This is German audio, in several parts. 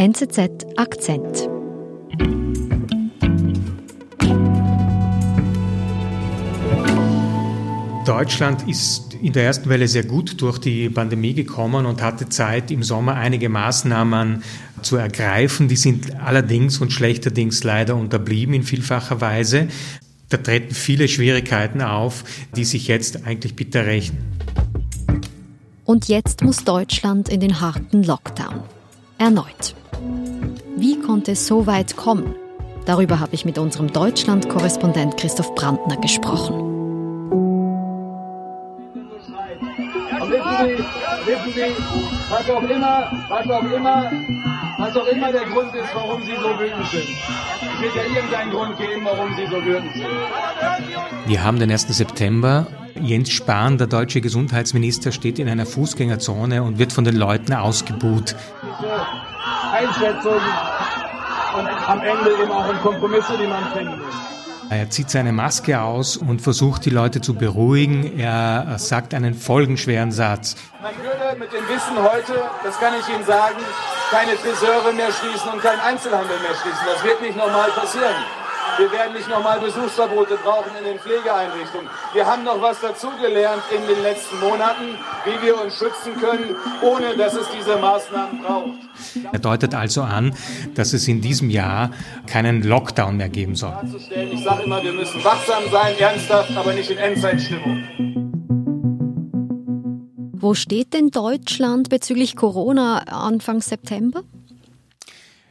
NZZ Akzent. Deutschland ist in der ersten Welle sehr gut durch die Pandemie gekommen und hatte Zeit, im Sommer einige Maßnahmen zu ergreifen. Die sind allerdings und schlechterdings leider unterblieben in vielfacher Weise. Da treten viele Schwierigkeiten auf, die sich jetzt eigentlich bitter rächen. Und jetzt muss Deutschland in den harten Lockdown. Erneut. Wie konnte es so weit kommen? Darüber habe ich mit unserem Deutschland-Korrespondent Christoph Brandner gesprochen. wissen Sie, wissen Sie, was auch immer, was auch immer, was auch immer der Grund ist, warum Sie so wütend sind. Es wird ja irgendeinen Grund geben, warum Sie so wütend sind. Wir haben den 1. September. Jens Spahn, der deutsche Gesundheitsminister, steht in einer Fußgängerzone und wird von den Leuten ausgebuht. Einschätzung und am Ende eben auch in Kompromisse, die man finden muss. Er zieht seine Maske aus und versucht die Leute zu beruhigen. Er sagt einen folgenschweren Satz. Man würde mit dem Wissen heute, das kann ich Ihnen sagen, keine Friseure mehr schließen und keinen Einzelhandel mehr schließen. Das wird nicht normal passieren. Wir werden nicht nochmal Besuchsverbote brauchen in den Pflegeeinrichtungen. Wir haben noch was dazugelernt in den letzten Monaten, wie wir uns schützen können, ohne dass es diese Maßnahmen braucht. Er deutet also an, dass es in diesem Jahr keinen Lockdown mehr geben soll. Ich sage immer, wir müssen wachsam sein, ernsthaft, aber nicht in Endzeitstimmung. Wo steht denn Deutschland bezüglich Corona Anfang September?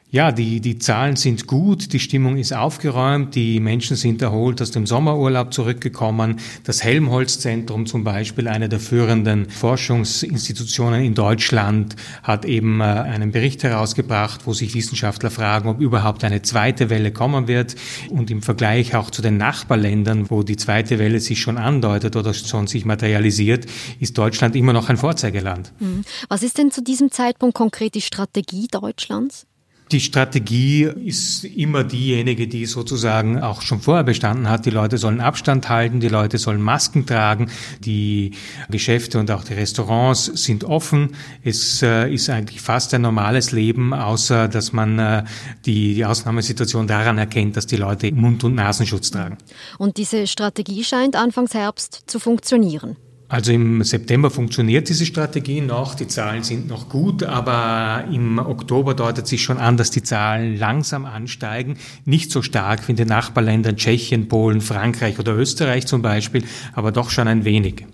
Ja, die, die Zahlen sind gut, die Stimmung ist aufgeräumt, die Menschen sind erholt aus dem Sommerurlaub zurückgekommen. Das Helmholtz-Zentrum zum Beispiel, eine der führenden Forschungsinstitutionen in Deutschland, hat eben äh, einen Bericht herausgebracht, wo sich Wissenschaftler fragen, ob überhaupt eine zweite Welle kommen wird. Und im Vergleich auch zu den Nachbarländern, wo die zweite Welle sich schon andeutet oder schon sich materialisiert, ist Deutschland immer noch ein Vorzeigeland. Hm. Was ist denn zu diesem Zeitpunkt konkret die Strategie Deutschlands? Die Strategie ist immer diejenige, die sozusagen auch schon vorher bestanden hat. Die Leute sollen Abstand halten, die Leute sollen Masken tragen, die Geschäfte und auch die Restaurants sind offen. Es äh, ist eigentlich fast ein normales Leben, außer dass man äh, die, die Ausnahmesituation daran erkennt, dass die Leute Mund- und Nasenschutz tragen. Und diese Strategie scheint Anfangs Herbst zu funktionieren. Also im September funktioniert diese Strategie noch, die Zahlen sind noch gut, aber im Oktober deutet sich schon an, dass die Zahlen langsam ansteigen, nicht so stark wie in den Nachbarländern Tschechien, Polen, Frankreich oder Österreich zum Beispiel, aber doch schon ein wenig.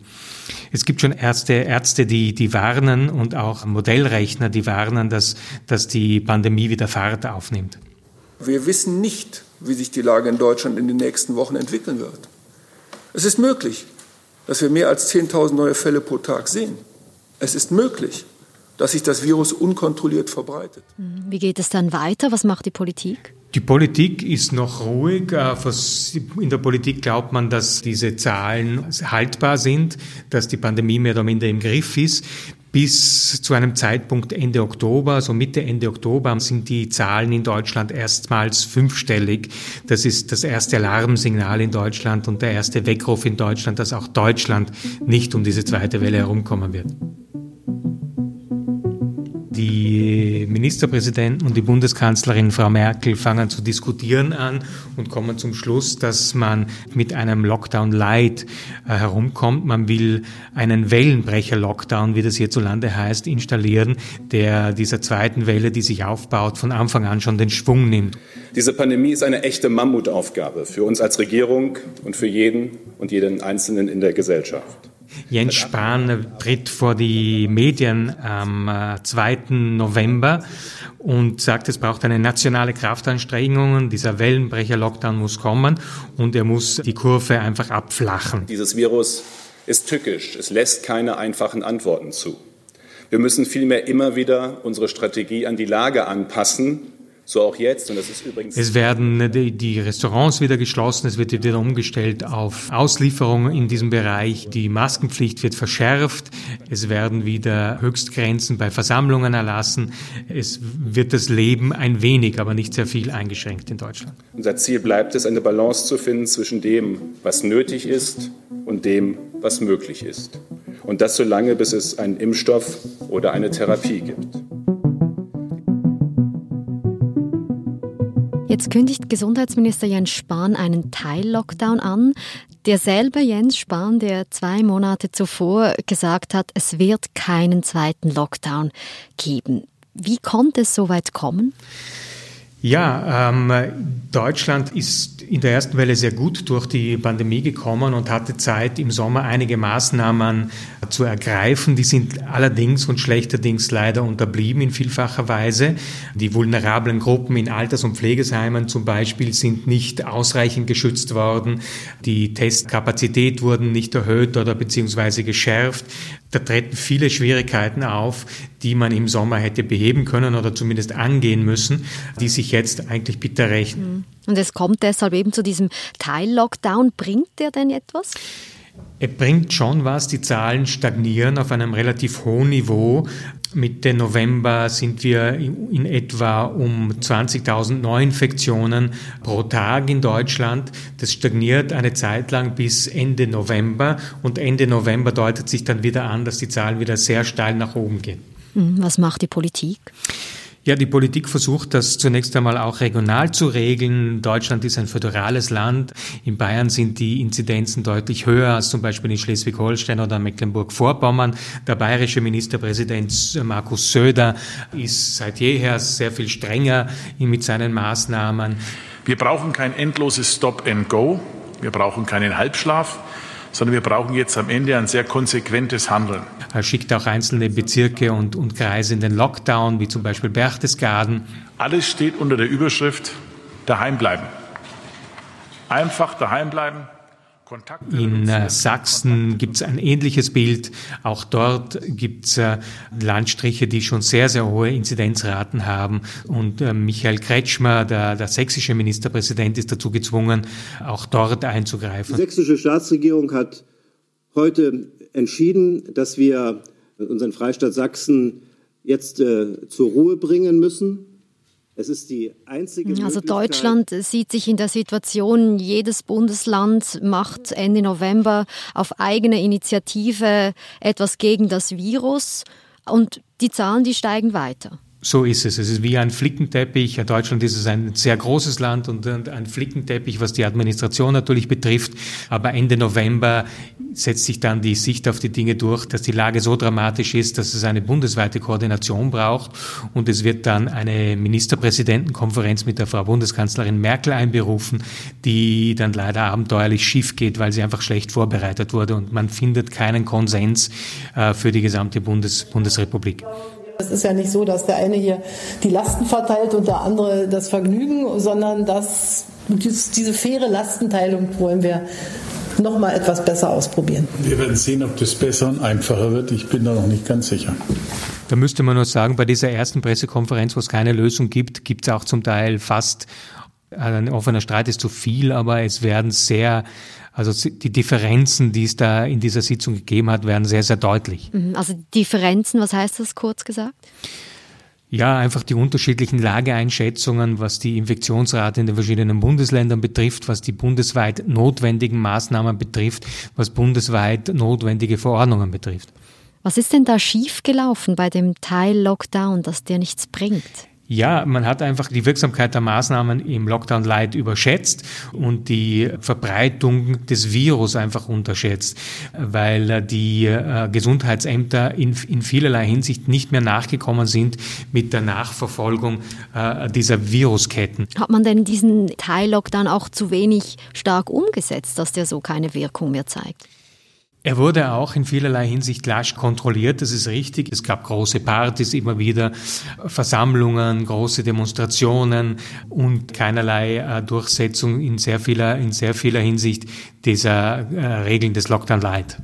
Es gibt schon Ärzte, Ärzte, die, die warnen und auch Modellrechner, die warnen, dass, dass die Pandemie wieder Fahrt aufnimmt. Wir wissen nicht, wie sich die Lage in Deutschland in den nächsten Wochen entwickeln wird. Es ist möglich, dass wir mehr als 10.000 neue Fälle pro Tag sehen. Es ist möglich, dass sich das Virus unkontrolliert verbreitet. Mhm. Wie geht es dann weiter? Was macht die Politik? Die Politik ist noch ruhig. Äh, in der Politik glaubt man, dass diese Zahlen haltbar sind, dass die Pandemie mehr oder minder im Griff ist. Bis zu einem Zeitpunkt Ende Oktober, so Mitte, Ende Oktober, sind die Zahlen in Deutschland erstmals fünfstellig. Das ist das erste Alarmsignal in Deutschland und der erste Weckruf in Deutschland, dass auch Deutschland nicht um diese zweite Welle herumkommen wird. Die Ministerpräsidenten und die Bundeskanzlerin Frau Merkel fangen zu diskutieren an und kommen zum Schluss, dass man mit einem Lockdown Light äh, herumkommt. Man will einen Wellenbrecher-Lockdown, wie das hierzulande heißt, installieren, der dieser zweiten Welle, die sich aufbaut, von Anfang an schon den Schwung nimmt. Diese Pandemie ist eine echte Mammutaufgabe für uns als Regierung und für jeden und jeden Einzelnen in der Gesellschaft. Jens Spahn tritt vor die Medien am 2. Äh, November und sagt, es braucht eine nationale Kraftanstrengung, dieser Wellenbrecher-Lockdown muss kommen und er muss die Kurve einfach abflachen. Dieses Virus ist tückisch, es lässt keine einfachen Antworten zu. Wir müssen vielmehr immer wieder unsere Strategie an die Lage anpassen so auch jetzt. Und das ist übrigens es werden die, Restaurants wieder geschlossen, es wird wieder umgestellt auf Auslieferungen in diesem Bereich. Die Maskenpflicht wird verschärft. Es werden wieder Höchstgrenzen bei Versammlungen erlassen. Es wird das Leben ein wenig, aber nicht sehr viel eingeschränkt in Deutschland. Unser Ziel bleibt es, eine Balance zu finden zwischen dem, was nötig ist und dem, was möglich ist. Und das so lange, bis es einen Impfstoff oder eine Therapie gibt. Jetzt kündigt Gesundheitsminister Jens Spahn einen Teil-Lockdown an. Derselbe Jens Spahn, der zwei Monate zuvor gesagt hat, es wird keinen zweiten Lockdown geben. Wie konnte es so weit kommen? Ja, ähm, Deutschland ist in der ersten Welle sehr gut durch die Pandemie gekommen und hatte Zeit, im Sommer einige Maßnahmen zu ergreifen. Die sind allerdings und schlechterdings leider unterblieben in vielfacher Weise. Die vulnerablen Gruppen in Alters- und Pflegesheimen zum Beispiel sind nicht ausreichend geschützt worden. Die Testkapazität wurden nicht erhöht oder beziehungsweise geschärft. Da treten viele Schwierigkeiten auf, die man im Sommer hätte beheben können oder zumindest angehen müssen, die sich jetzt eigentlich bitter rechnen. Mhm. Und es kommt deshalb eben zu diesem Teil-Lockdown. Bringt der denn etwas? Er bringt schon was. Die Zahlen stagnieren auf einem relativ hohen Niveau. Mitte November sind wir in etwa um 20.000 Neuinfektionen pro Tag in Deutschland. Das stagniert eine Zeit lang bis Ende November und Ende November deutet sich dann wieder an, dass die Zahlen wieder sehr steil nach oben gehen. Mhm. Was macht die Politik? Ja, die Politik versucht das zunächst einmal auch regional zu regeln. Deutschland ist ein föderales Land. In Bayern sind die Inzidenzen deutlich höher als zum Beispiel in Schleswig-Holstein oder Mecklenburg-Vorpommern. Der bayerische Ministerpräsident Markus Söder ist seit jeher sehr viel strenger mit seinen Maßnahmen. Wir brauchen kein endloses Stop and Go. Wir brauchen keinen Halbschlaf sondern wir brauchen jetzt am Ende ein sehr konsequentes Handeln. Er schickt auch einzelne Bezirke und, und Kreise in den Lockdown, wie zum Beispiel Berchtesgaden. Alles steht unter der Überschrift daheim bleiben. Einfach daheim bleiben. In äh, Sachsen gibt es ein ähnliches Bild. Auch dort gibt es äh, Landstriche, die schon sehr, sehr hohe Inzidenzraten haben. Und äh, Michael Kretschmer, der, der sächsische Ministerpräsident, ist dazu gezwungen, auch dort einzugreifen. Die sächsische Staatsregierung hat heute entschieden, dass wir unseren Freistaat Sachsen jetzt äh, zur Ruhe bringen müssen. Es ist die einzige also Deutschland sieht sich in der Situation, jedes Bundesland macht Ende November auf eigene Initiative etwas gegen das Virus und die Zahlen, die steigen weiter. So ist es. Es ist wie ein Flickenteppich. Deutschland ist ein sehr großes Land und ein Flickenteppich, was die Administration natürlich betrifft. Aber Ende November setzt sich dann die Sicht auf die Dinge durch, dass die Lage so dramatisch ist, dass es eine bundesweite Koordination braucht. Und es wird dann eine Ministerpräsidentenkonferenz mit der Frau Bundeskanzlerin Merkel einberufen, die dann leider abenteuerlich schief geht, weil sie einfach schlecht vorbereitet wurde. Und man findet keinen Konsens äh, für die gesamte Bundes Bundesrepublik. Es ist ja nicht so, dass der eine hier die Lasten verteilt und der andere das Vergnügen, sondern dass diese faire Lastenteilung wollen wir noch mal etwas besser ausprobieren. Wir werden sehen, ob das besser und einfacher wird. Ich bin da noch nicht ganz sicher. Da müsste man nur sagen, bei dieser ersten Pressekonferenz, wo es keine Lösung gibt, gibt es auch zum Teil fast ein offener Streit ist zu viel, aber es werden sehr also die Differenzen, die es da in dieser Sitzung gegeben hat, werden sehr, sehr deutlich. Mhm. Also Differenzen, was heißt das kurz gesagt? Ja, einfach die unterschiedlichen Lageeinschätzungen, was die Infektionsrate in den verschiedenen Bundesländern betrifft, was die bundesweit notwendigen Maßnahmen betrifft, was bundesweit notwendige Verordnungen betrifft. Was ist denn da schiefgelaufen bei dem Teil Lockdown, dass der nichts bringt? Ja, man hat einfach die Wirksamkeit der Maßnahmen im Lockdown Light überschätzt und die Verbreitung des Virus einfach unterschätzt, weil die äh, Gesundheitsämter in, in vielerlei Hinsicht nicht mehr nachgekommen sind mit der Nachverfolgung äh, dieser Virusketten. Hat man denn diesen Teil-Lockdown auch zu wenig stark umgesetzt, dass der so keine Wirkung mehr zeigt? Er wurde auch in vielerlei Hinsicht lasch kontrolliert, das ist richtig. Es gab große Partys immer wieder, Versammlungen, große Demonstrationen und keinerlei äh, Durchsetzung in sehr vieler, in sehr vieler Hinsicht dieser äh, Regeln des Lockdown Light.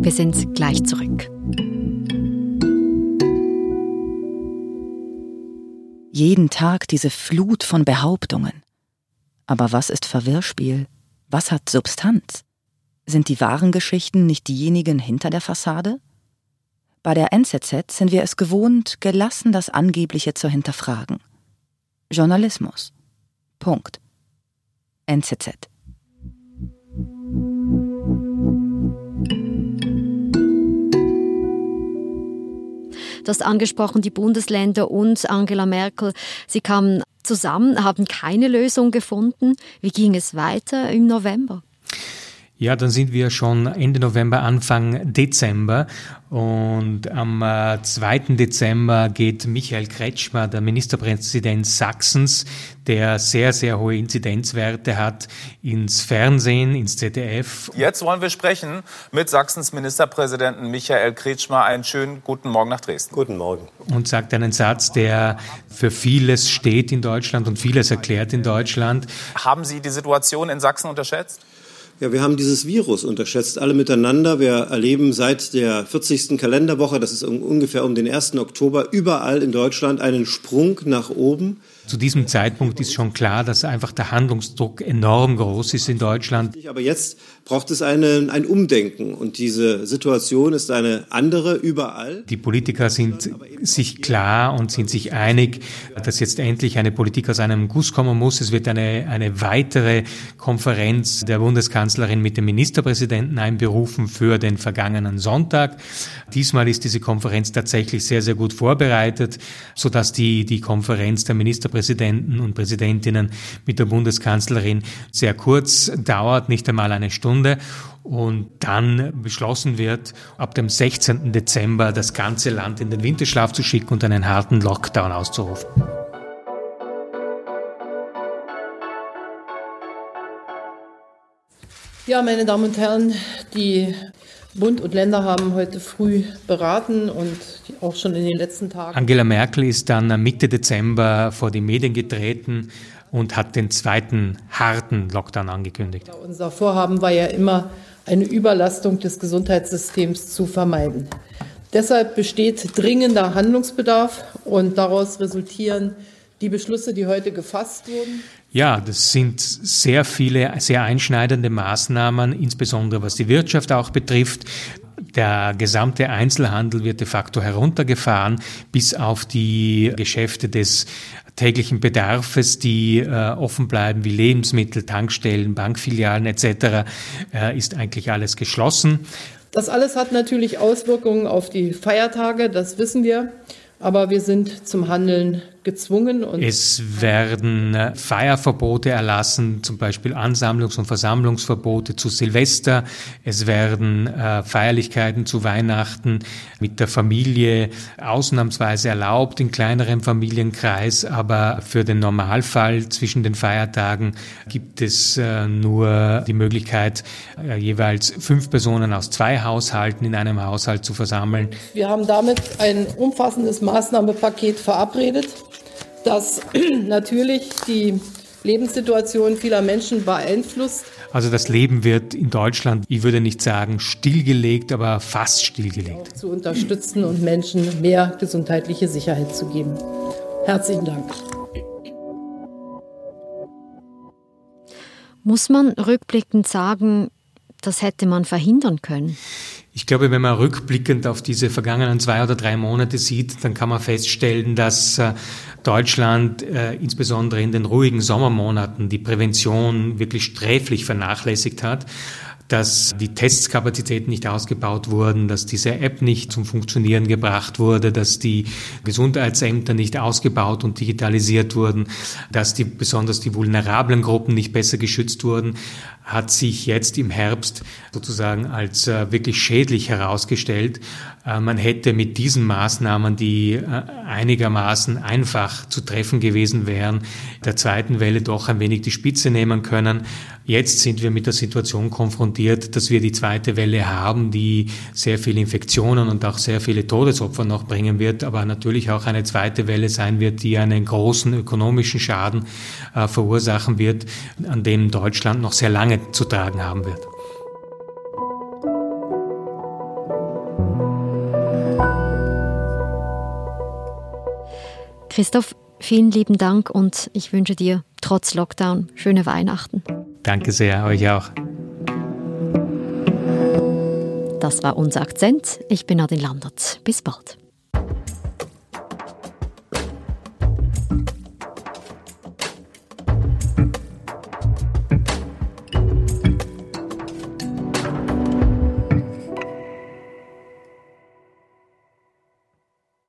Wir sind gleich zurück. Jeden Tag diese Flut von Behauptungen. Aber was ist Verwirrspiel? Was hat Substanz? Sind die wahren Geschichten nicht diejenigen hinter der Fassade? Bei der NZZ sind wir es gewohnt, gelassen das Angebliche zu hinterfragen. Journalismus. Punkt. NZZ. Du hast angesprochen, die Bundesländer und Angela Merkel. Sie kamen zusammen, haben keine Lösung gefunden. Wie ging es weiter im November? Ja, dann sind wir schon Ende November, Anfang Dezember. Und am 2. Äh, Dezember geht Michael Kretschmer, der Ministerpräsident Sachsens, der sehr, sehr hohe Inzidenzwerte hat, ins Fernsehen, ins ZDF. Jetzt wollen wir sprechen mit Sachsens Ministerpräsidenten Michael Kretschmer. Einen schönen guten Morgen nach Dresden. Guten Morgen. Und sagt einen Satz, der für vieles steht in Deutschland und vieles erklärt in Deutschland. Haben Sie die Situation in Sachsen unterschätzt? Ja, wir haben dieses Virus unterschätzt, alle miteinander. Wir erleben seit der 40. Kalenderwoche, das ist ungefähr um den 1. Oktober, überall in Deutschland einen Sprung nach oben. Zu diesem Zeitpunkt ist schon klar, dass einfach der Handlungsdruck enorm groß ist in Deutschland. Aber jetzt braucht es eine, ein Umdenken und diese Situation ist eine andere überall. Die Politiker sind sich klar und sind sich einig, dass jetzt endlich eine Politik aus einem Guss kommen muss. Es wird eine, eine weitere Konferenz der Bundeskanzlerin mit dem Ministerpräsidenten einberufen für den vergangenen Sonntag. Diesmal ist diese Konferenz tatsächlich sehr, sehr gut vorbereitet, sodass die, die Konferenz der Ministerpräsidenten und Präsidentinnen mit der Bundeskanzlerin sehr kurz dauert, nicht einmal eine Stunde und dann beschlossen wird, ab dem 16. Dezember das ganze Land in den Winterschlaf zu schicken und einen harten Lockdown auszurufen. Ja, meine Damen und Herren, die Bund und Länder haben heute früh beraten und auch schon in den letzten Tagen. Angela Merkel ist dann Mitte Dezember vor die Medien getreten und hat den zweiten harten Lockdown angekündigt. Unser Vorhaben war ja immer, eine Überlastung des Gesundheitssystems zu vermeiden. Deshalb besteht dringender Handlungsbedarf und daraus resultieren die Beschlüsse, die heute gefasst wurden. Ja, das sind sehr viele, sehr einschneidende Maßnahmen, insbesondere was die Wirtschaft auch betrifft. Der gesamte Einzelhandel wird de facto heruntergefahren, bis auf die Geschäfte des täglichen Bedarfes, die äh, offen bleiben, wie Lebensmittel, Tankstellen, Bankfilialen etc., äh, ist eigentlich alles geschlossen. Das alles hat natürlich Auswirkungen auf die Feiertage, das wissen wir. Aber wir sind zum Handeln gezwungen. es werden äh, Feierverbote erlassen, zum Beispiel Ansammlungs- und Versammlungsverbote zu Silvester. Es werden äh, Feierlichkeiten zu Weihnachten mit der Familie ausnahmsweise erlaubt in kleinerem Familienkreis, aber für den Normalfall zwischen den Feiertagen gibt es äh, nur die Möglichkeit, jeweils fünf Personen aus zwei Haushalten in einem Haushalt zu versammeln. Wir haben damit ein umfassendes Maßnahmenpaket verabredet das natürlich die Lebenssituation vieler Menschen beeinflusst. Also das Leben wird in Deutschland, ich würde nicht sagen stillgelegt, aber fast stillgelegt. Auch zu unterstützen und Menschen mehr gesundheitliche Sicherheit zu geben. Herzlichen Dank. Muss man rückblickend sagen, das hätte man verhindern können? Ich glaube, wenn man rückblickend auf diese vergangenen zwei oder drei Monate sieht, dann kann man feststellen, dass äh, Deutschland äh, insbesondere in den ruhigen Sommermonaten die Prävention wirklich sträflich vernachlässigt hat dass die Testskapazitäten nicht ausgebaut wurden, dass diese App nicht zum Funktionieren gebracht wurde, dass die Gesundheitsämter nicht ausgebaut und digitalisiert wurden, dass die, besonders die vulnerablen Gruppen nicht besser geschützt wurden hat sich jetzt im Herbst sozusagen als äh, wirklich schädlich herausgestellt. Äh, man hätte mit diesen Maßnahmen, die äh, einigermaßen einfach zu treffen gewesen wären, der zweiten Welle doch ein wenig die Spitze nehmen können. Jetzt sind wir mit der Situation konfrontiert, dass wir die zweite Welle haben, die sehr viele Infektionen und auch sehr viele Todesopfer noch bringen wird, aber natürlich auch eine zweite Welle sein wird, die einen großen ökonomischen Schaden äh, verursachen wird, an dem Deutschland noch sehr lange zu tragen haben wird. Christoph, vielen lieben Dank und ich wünsche dir trotz Lockdown schöne Weihnachten. Danke sehr, euch auch. Das war unser Akzent. Ich bin Adin Landert. Bis bald.